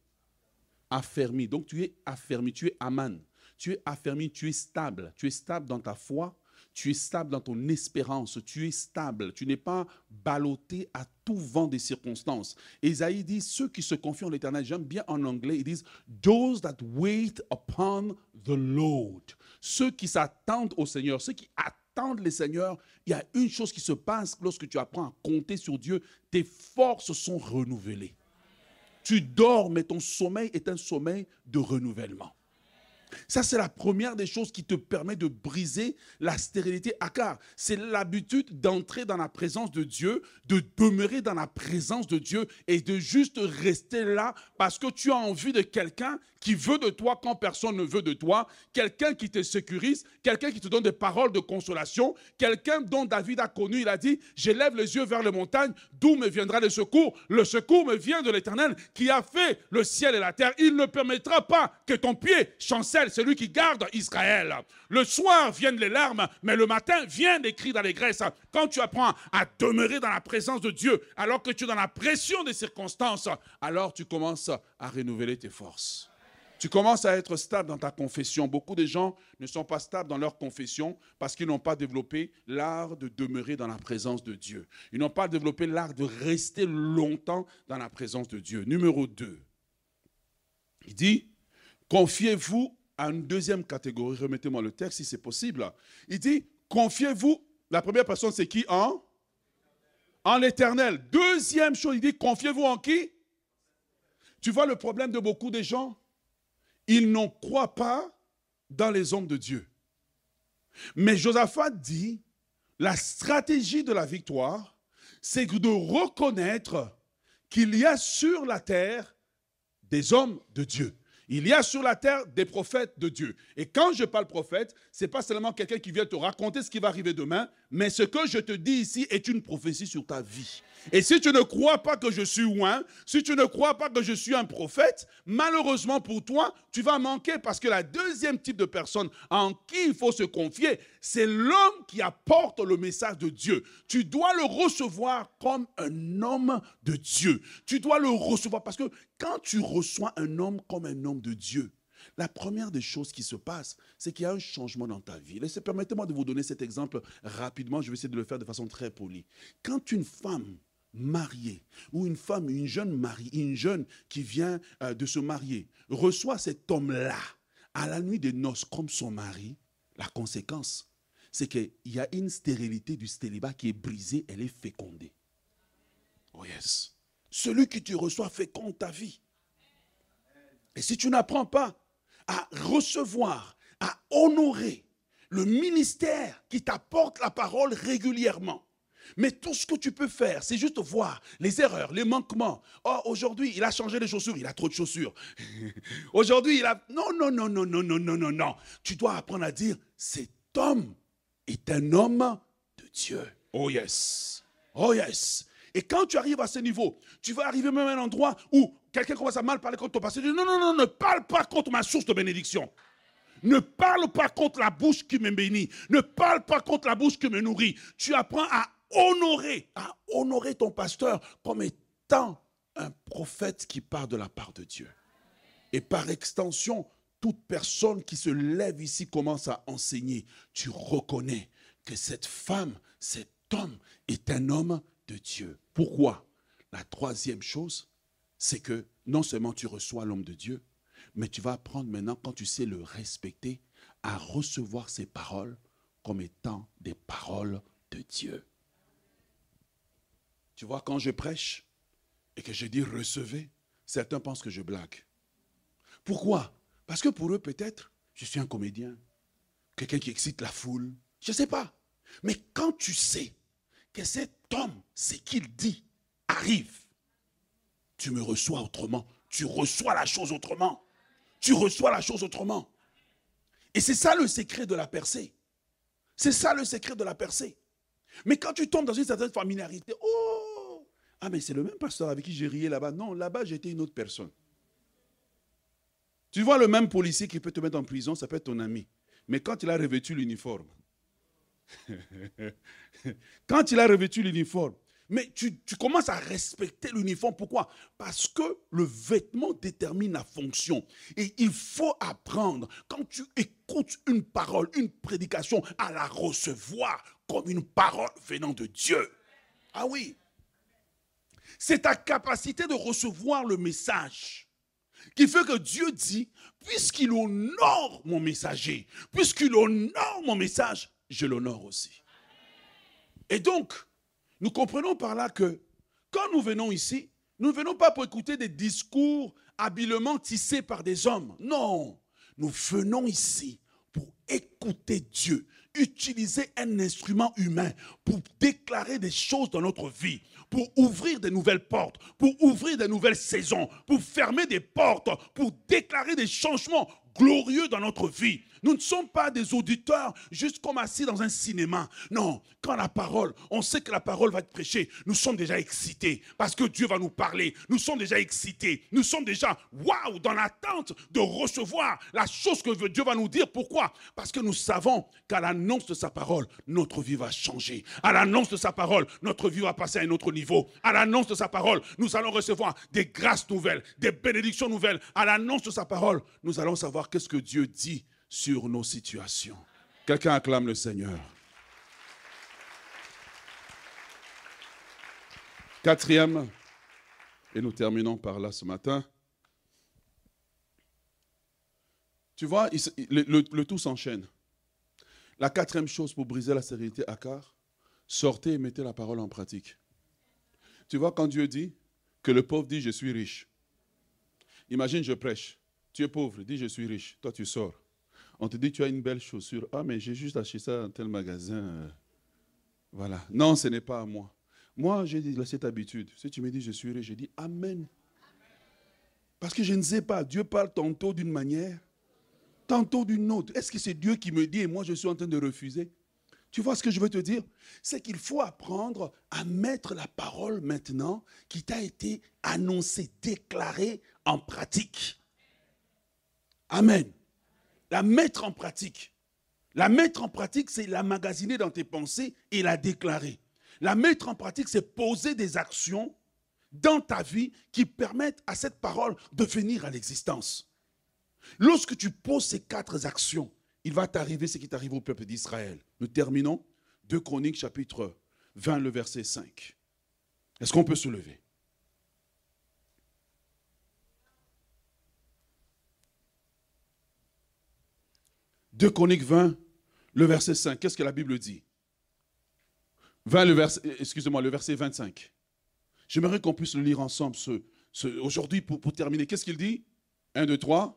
affermis. Donc, tu es affermi, tu es Aman. Tu es affermi, tu es stable. Tu es stable dans ta foi, tu es stable dans ton espérance, tu es stable, tu n'es pas ballotté à tout vent des circonstances. Isaïe dit, ceux qui se confient en l'éternel, j'aime bien en anglais, ils disent, those that wait upon the Lord. Ceux qui s'attendent au Seigneur, ceux qui attendent le Seigneur, il y a une chose qui se passe lorsque tu apprends à compter sur Dieu, tes forces sont renouvelées. Tu dors, mais ton sommeil est un sommeil de renouvellement. Ça, c'est la première des choses qui te permet de briser la stérilité. Car c'est l'habitude d'entrer dans la présence de Dieu, de demeurer dans la présence de Dieu et de juste rester là parce que tu as envie de quelqu'un qui veut de toi quand personne ne veut de toi, quelqu'un qui te sécurise, quelqu'un qui te donne des paroles de consolation, quelqu'un dont David a connu, il a dit, j'élève les yeux vers les montagnes, d'où me viendra le secours? Le secours me vient de l'Éternel qui a fait le ciel et la terre. Il ne permettra pas que ton pied chancelle, celui qui garde Israël. Le soir viennent les larmes, mais le matin viennent les cris d'allégresse. Quand tu apprends à demeurer dans la présence de Dieu, alors que tu es dans la pression des circonstances, alors tu commences à renouveler tes forces. Tu commences à être stable dans ta confession. Beaucoup de gens ne sont pas stables dans leur confession parce qu'ils n'ont pas développé l'art de demeurer dans la présence de Dieu. Ils n'ont pas développé l'art de rester longtemps dans la présence de Dieu. Numéro 2. Il dit, confiez-vous à une deuxième catégorie. Remettez-moi le texte si c'est possible. Il dit, confiez-vous. La première personne, c'est qui En? En l'éternel. Deuxième chose, il dit, confiez-vous en qui? Tu vois le problème de beaucoup de gens? Ils n'en croient pas dans les hommes de Dieu. Mais Josaphat dit, la stratégie de la victoire, c'est de reconnaître qu'il y a sur la terre des hommes de Dieu. Il y a sur la terre des prophètes de Dieu. Et quand je parle prophète, ce n'est pas seulement quelqu'un qui vient te raconter ce qui va arriver demain, mais ce que je te dis ici est une prophétie sur ta vie. Et si tu ne crois pas que je suis loin, si tu ne crois pas que je suis un prophète, malheureusement pour toi, tu vas manquer parce que la deuxième type de personne en qui il faut se confier, c'est l'homme qui apporte le message de Dieu. Tu dois le recevoir comme un homme de Dieu. Tu dois le recevoir parce que quand tu reçois un homme comme un homme de Dieu, la première des choses qui se passe, c'est qu'il y a un changement dans ta vie. Permettez-moi de vous donner cet exemple rapidement. Je vais essayer de le faire de façon très polie. Quand une femme mariée ou une femme, une jeune mariée, une jeune qui vient euh, de se marier, reçoit cet homme-là à la nuit des noces comme son mari, la conséquence, c'est qu'il y a une stérilité du stélibat qui est brisée, elle est fécondée. Oh yes. Celui qui tu reçoit féconde ta vie. Et si tu n'apprends pas à recevoir, à honorer le ministère qui t'apporte la parole régulièrement, mais tout ce que tu peux faire, c'est juste voir les erreurs, les manquements. Oh, aujourd'hui, il a changé les chaussures, il a trop de chaussures. aujourd'hui, il a... Non, non, non, non, non, non, non, non, non. Tu dois apprendre à dire, cet homme est un homme de Dieu. Oh yes. Oh yes. Et quand tu arrives à ce niveau, tu vas arriver même à un endroit où quelqu'un commence à mal parler contre ton passé. Non, non, non, ne parle pas contre ma source de bénédiction. Ne parle pas contre la bouche qui me bénit. Ne parle pas contre la bouche qui me nourrit. Tu apprends à honorer, à honorer ton pasteur comme étant un prophète qui part de la part de Dieu. Et par extension, toute personne qui se lève ici commence à enseigner. Tu reconnais que cette femme, cet homme est un homme de Dieu. Pourquoi? La troisième chose, c'est que non seulement tu reçois l'homme de Dieu, mais tu vas apprendre maintenant, quand tu sais le respecter, à recevoir ses paroles comme étant des paroles de Dieu. Tu vois, quand je prêche et que je dis recevez, certains pensent que je blague. Pourquoi? Parce que pour eux, peut-être, je suis un comédien, quelqu'un qui excite la foule. Je ne sais pas. Mais quand tu sais que cet homme, ce qu'il dit, arrive, tu me reçois autrement. Tu reçois la chose autrement. Tu reçois la chose autrement. Et c'est ça le secret de la percée. C'est ça le secret de la percée. Mais quand tu tombes dans une certaine familiarité, oh, ah, mais c'est le même pasteur avec qui j'ai rié là-bas. Non, là-bas, j'étais une autre personne. Tu vois le même policier qui peut te mettre en prison, ça peut être ton ami. Mais quand il a revêtu l'uniforme, quand il a revêtu l'uniforme, mais tu, tu, commences à respecter l'uniforme. Pourquoi? Parce que le vêtement détermine la fonction. Et il faut apprendre, quand tu écoutes une parole, une prédication, à la recevoir comme une parole venant de Dieu. Ah oui. C'est ta capacité de recevoir le message qui fait que Dieu dit, puisqu'il honore mon messager, puisqu'il honore mon message, je l'honore aussi. Et donc, nous comprenons par là que quand nous venons ici, nous ne venons pas pour écouter des discours habilement tissés par des hommes. Non, nous venons ici pour écouter Dieu, utiliser un instrument humain pour déclarer des choses dans notre vie, pour ouvrir de nouvelles portes, pour ouvrir de nouvelles saisons, pour fermer des portes, pour déclarer des changements glorieux dans notre vie. Nous ne sommes pas des auditeurs juste comme assis dans un cinéma. Non, quand la parole, on sait que la parole va être prêchée, nous sommes déjà excités parce que Dieu va nous parler. Nous sommes déjà excités. Nous sommes déjà, waouh, dans l'attente de recevoir la chose que Dieu va nous dire. Pourquoi? Parce que nous savons qu'à l'annonce de sa parole, notre vie va changer. À l'annonce de sa parole, notre vie va passer à un autre niveau. À l'annonce de sa parole, nous allons recevoir des grâces nouvelles, des bénédictions nouvelles. À l'annonce de sa parole, nous allons savoir qu'est-ce que Dieu dit sur nos situations. Quelqu'un acclame le Seigneur. Quatrième, et nous terminons par là ce matin. Tu vois, le, tout s'enchaîne. La quatrième chose pour briser la sérénité à car, sortez et mettez la parole en pratique. Tu vois, quand Dieu dit que le pauvre dit je suis riche, imagine je prêche, tu es pauvre, dis je suis riche, toi tu sors. On te dit, tu as une belle chaussure. Ah, mais j'ai juste acheté ça dans tel magasin. Voilà. Non, ce n'est pas à moi. Moi, j'ai cette habitude. Si tu me dis, je suis riche, je dis Amen. Parce que je ne sais pas. Dieu parle tantôt d'une manière, tantôt d'une autre. Est-ce que c'est Dieu qui me dit et moi je suis en train de refuser? Tu vois ce que je veux te dire? C'est qu'il faut apprendre à mettre la parole maintenant qui t'a été annoncée, déclarée en pratique. Amen la mettre en pratique. La mettre en pratique, c'est la magasiner dans tes pensées et la déclarer. La mettre en pratique, c'est poser des actions dans ta vie qui permettent à cette parole de venir à l'existence. Lorsque tu poses ces quatre actions, il va t'arriver ce qui t'arrive au peuple d'Israël. Nous terminons 2 Chroniques chapitre 20, le verset 5. Est-ce qu'on peut se lever? 2 Chroniques 20, le verset 5. Qu'est-ce que la Bible dit? 20, le verset, excusez-moi, le verset 25. J'aimerais qu'on puisse le lire ensemble ce, aujourd'hui pour, pour terminer. Qu'est-ce qu'il dit? 1, 2, 3.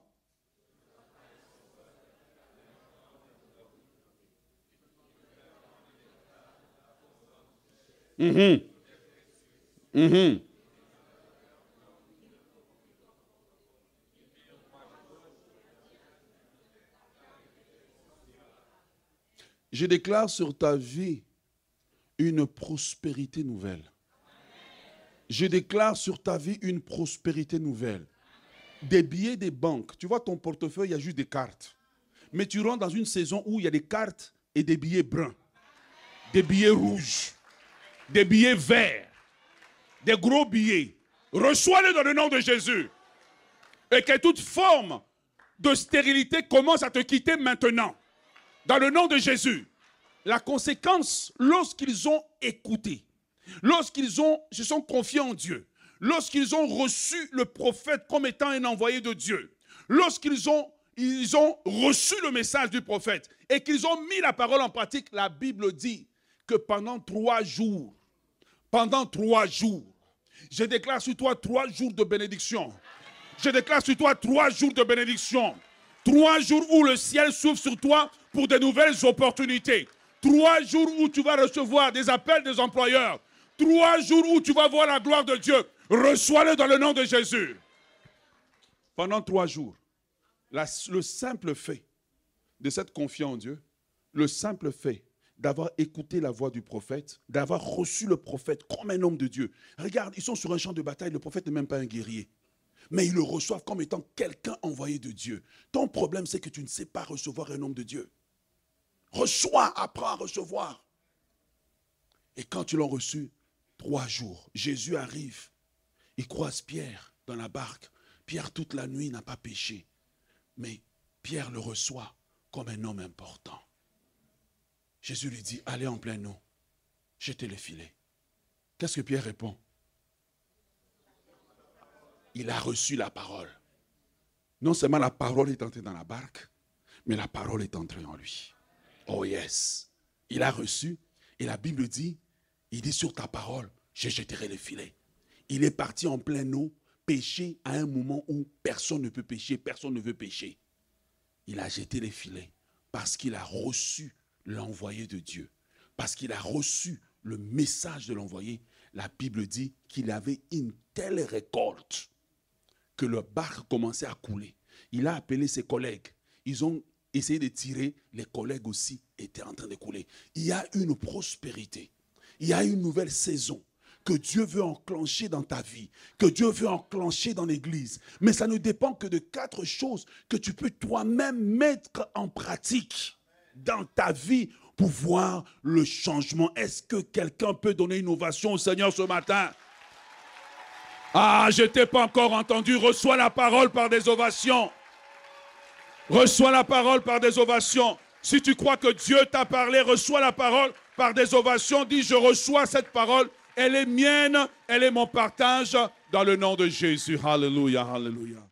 Hum, hum. Je déclare sur ta vie une prospérité nouvelle. Je déclare sur ta vie une prospérité nouvelle. Des billets des banques. Tu vois, ton portefeuille, il y a juste des cartes. Mais tu rentres dans une saison où il y a des cartes et des billets bruns, des billets rouges, des billets verts, des gros billets. Reçois-les dans le nom de Jésus. Et que toute forme de stérilité commence à te quitter maintenant dans le nom de Jésus. La conséquence, lorsqu'ils ont écouté, lorsqu'ils se sont confiés en Dieu, lorsqu'ils ont reçu le prophète comme étant un envoyé de Dieu, lorsqu'ils ont, ont reçu le message du prophète et qu'ils ont mis la parole en pratique, la Bible dit que pendant trois jours, pendant trois jours, je déclare sur toi trois jours de bénédiction. Je déclare sur toi trois jours de bénédiction. Trois jours où le ciel s'ouvre sur toi pour de nouvelles opportunités. Trois jours où tu vas recevoir des appels des employeurs. Trois jours où tu vas voir la gloire de Dieu. Reçois-le dans le nom de Jésus. Pendant trois jours, le simple fait de cette confiance en Dieu, le simple fait d'avoir écouté la voix du prophète, d'avoir reçu le prophète comme un homme de Dieu. Regarde, ils sont sur un champ de bataille, le prophète n'est même pas un guerrier mais ils le reçoivent comme étant quelqu'un envoyé de Dieu. Ton problème, c'est que tu ne sais pas recevoir un homme de Dieu. Reçois, apprends à recevoir. Et quand ils l'ont reçu, trois jours, Jésus arrive. Il croise Pierre dans la barque. Pierre, toute la nuit, n'a pas péché. Mais Pierre le reçoit comme un homme important. Jésus lui dit, allez en plein eau, jetez le filet. Qu'est-ce que Pierre répond? Il a reçu la parole. Non seulement la parole est entrée dans la barque, mais la parole est entrée en lui. Oh yes. Il a reçu, et la Bible dit, il dit sur ta parole, je jetterai le filet. Il est parti en pleine eau, pécher à un moment où personne ne peut pécher, personne ne veut pécher. il a jeté les filets parce qu'il a reçu l'envoyé de Dieu, parce qu'il a reçu le message de l'envoyé. La Bible dit qu'il avait une telle récolte que le bac commençait à couler. Il a appelé ses collègues. Ils ont essayé de tirer. Les collègues aussi étaient en train de couler. Il y a une prospérité. Il y a une nouvelle saison que Dieu veut enclencher dans ta vie, que Dieu veut enclencher dans l'Église. Mais ça ne dépend que de quatre choses que tu peux toi-même mettre en pratique dans ta vie pour voir le changement. Est-ce que quelqu'un peut donner une ovation au Seigneur ce matin? Ah, je t'ai pas encore entendu. Reçois la parole par des ovations. Reçois la parole par des ovations. Si tu crois que Dieu t'a parlé, reçois la parole par des ovations. Dis, je reçois cette parole elle est mienne, elle est mon partage dans le nom de Jésus. Alléluia, alléluia.